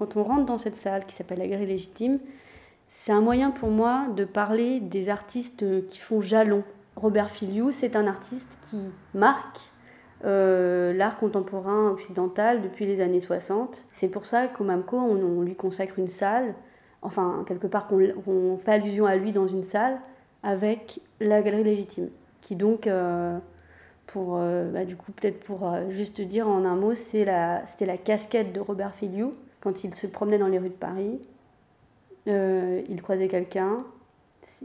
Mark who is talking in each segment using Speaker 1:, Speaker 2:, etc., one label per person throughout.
Speaker 1: Quand on rentre dans cette salle qui s'appelle la Galerie Légitime, c'est un moyen pour moi de parler des artistes qui font jalon. Robert Filiou, c'est un artiste qui marque euh, l'art contemporain occidental depuis les années 60. C'est pour ça qu'au MAMCO, on, lui consacre une salle, enfin, quelque part, qu'on fait allusion à lui dans une salle avec la Galerie Légitime, qui donc, euh, pour, euh, bah, du coup, peut-être pour juste dire en un mot, c'était la, la casquette de Robert Filiou quand il se promenait dans les rues de Paris. il croisait quelqu'un,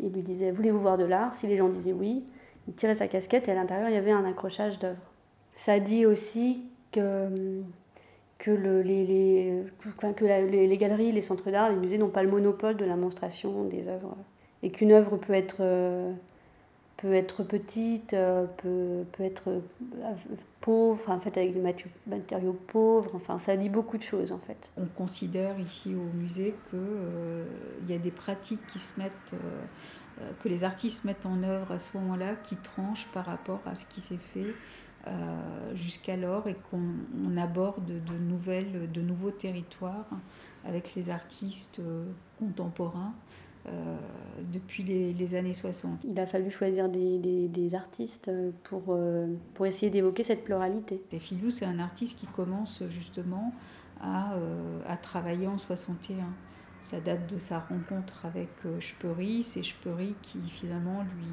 Speaker 1: il lui disait Voulez-vous voir de l'art? Si les gens disaient oui, il tirait sa casquette et à l'intérieur il y avait un accrochage d'œuvres. Ça dit aussi que, que, le, les, les, que les, galeries, les centres d'art, les musées n'ont pas le monopole de la monstration des œuvres. Et qu'une œuvre peut être, peut être petite, peut, peut être pauvre, en fait avec des matériaux pauvres, enfin ça dit beaucoup de choses en fait.
Speaker 2: On considère ici au musée qu'il euh, y a des pratiques qui se mettent... Euh, euh, que les artistes mettent en œuvre à ce moment-là, qui tranchent par rapport à ce qui s'est fait euh, jusqu'alors et qu'on aborde de, nouvelles, de nouveaux territoires avec les artistes euh, depuis les, années 60.
Speaker 1: Il a fallu choisir des, des, artistes pour, pour essayer d'évoquer cette pluralité.
Speaker 2: Et Filou, c'est un artiste qui commence justement à, à travailler en 61 ça date de sa rencontre avec euh, Speury. C'est Speury qui finalement lui,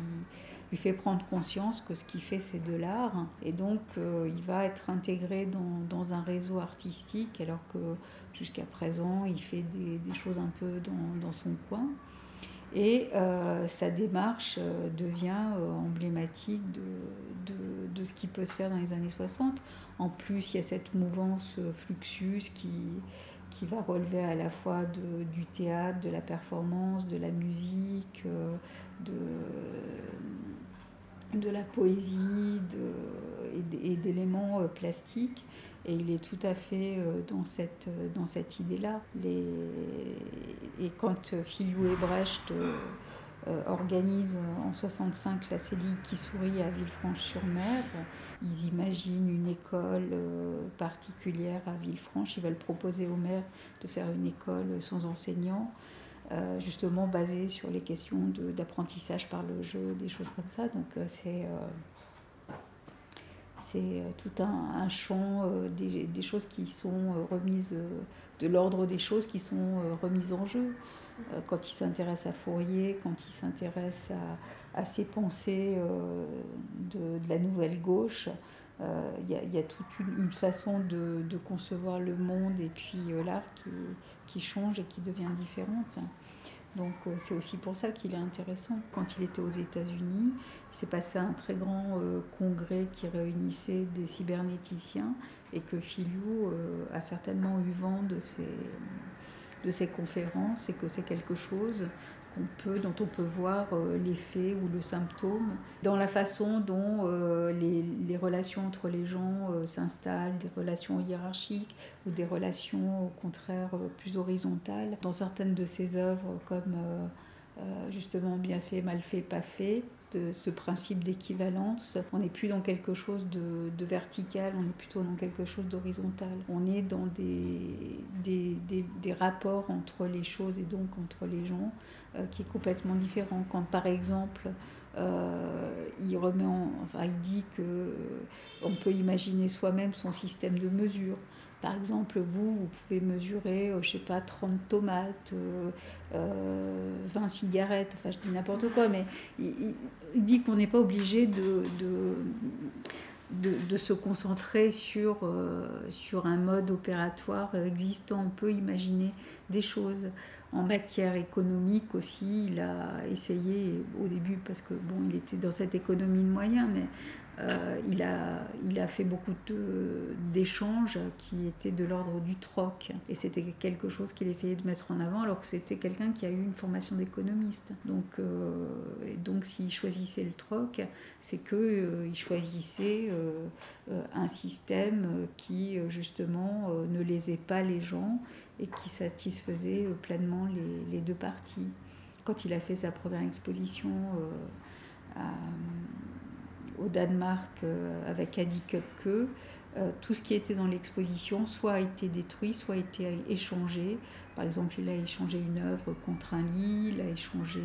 Speaker 2: lui fait prendre conscience que ce qu'il fait c'est de l'art. Et donc euh, il va être intégré dans, dans, un réseau artistique alors que jusqu'à présent il fait des, des, choses un peu dans, dans son coin. Et euh, sa démarche devient emblématique de, de, ce qui peut se faire dans les années 60. En plus, il y a cette mouvance Fluxus qui, qui va relever à la fois de, du théâtre, de la performance, de la musique, euh, de, de la poésie et d'éléments euh, plastiques. Et il est tout à fait euh, dans cette, dans cette idée-là. Et quand Philou et Brecht euh, organise en 65 la CELI qui sourit à Villefranche-sur-Mer. Ils imaginent une école euh, particulière à Villefranche. Ils veulent proposer au maire de faire une école sans enseignants, euh, justement basée sur les questions d'apprentissage par le jeu, des choses comme ça. Donc c'est c'est tout un, champ des, des, choses qui sont remises, de l'ordre des choses qui sont remises en jeu. Euh, quand il s'intéresse à Fourier, quand il s'intéresse à, ses pensées euh, de, la nouvelle gauche, euh, il y, a toute une, façon de, concevoir le monde et puis l'art qui, change et qui devient différente. Donc c'est aussi pour ça qu'il est intéressant. Quand il était aux États-Unis, il s'est passé un très grand congrès qui réunissait des cybernéticiens et que Philou a certainement eu vent de ces, de ces conférences et que c'est quelque chose peut, dont on peut voir euh, l'effet ou le symptôme dans la façon dont euh, les, les, relations entre les gens euh, s'installent, des relations hiérarchiques ou des relations au contraire plus horizontales. Dans certaines de ses œuvres comme justement bien fait, mal fait, pas fait, ce principe d'équivalence. On n'est plus dans quelque chose de, vertical, on est plutôt dans quelque chose d'horizontal. On est dans des, rapports entre les choses et donc entre les gens euh, qui est complètement différent. Quand par exemple, euh, il dit que euh, on peut imaginer soi-même son système de mesure. Par exemple, vous, vous pouvez mesurer, je je sais pas, 30 tomates, 20 cigarettes, enfin je dis n'importe quoi, mais il, dit qu'on n'est pas obligé de, de, de, se concentrer sur, sur un mode opératoire existant. On peut imaginer des choses. En matière économique aussi, il a essayé au début, parce que bon, il était dans cette économie de moyens, mais euh, il, a, fait beaucoup d'échanges qui étaient de l'ordre du troc. Et c'était quelque chose qu'il essayait de mettre en avant, alors que c'était quelqu'un qui a eu une formation d'économiste. Donc, euh, donc s'il choisissait le troc, c'est qu'il euh, il choisissait un système qui, justement, ne lésait pas les gens et qui satisfaisait euh, pleinement les, les, deux parties. Quand il a fait sa première exposition euh, au Danemark euh, avec Adi Köpke, tout ce qui était dans l'exposition soit a été détruit, soit a été échangé. Par exemple, il a échangé une œuvre contre un lit, il a échangé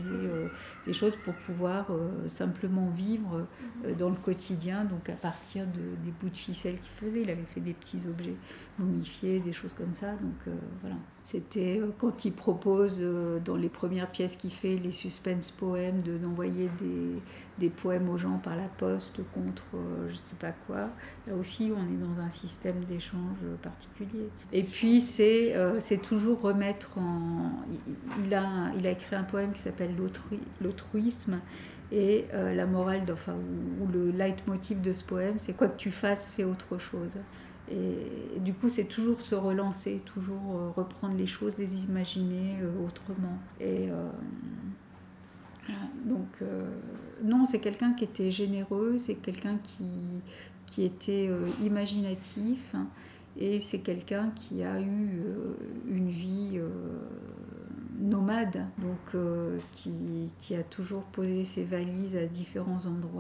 Speaker 2: des choses pour pouvoir simplement vivre dans le quotidien, donc à partir de, des bouts de ficelle qu'il faisait. Il avait fait des petits objets momifiés, des choses comme ça. Donc voilà. C'était quand il propose dans les premières pièces qu'il fait, les suspense poèmes, d'envoyer des, des, poèmes aux gens par la poste contre je ne sais pas quoi. Là aussi, on est dans un système d'échange particulier. Et puis, c'est c'est toujours Il a, écrit un poème qui s'appelle L'autruisme. Et la morale, enfin, ou, ou le leitmotiv de ce poème, c'est quoi que tu fasses, fais autre chose. Et, du coup, c'est toujours se relancer, toujours reprendre les choses, les imaginer autrement. Et donc, non, c'est quelqu'un qui était généreux, c'est quelqu'un qui, qui était imaginatif. Et c'est quelqu'un qui a eu une vie nomade, donc qui, qui, a toujours posé ses valises à différents endroits.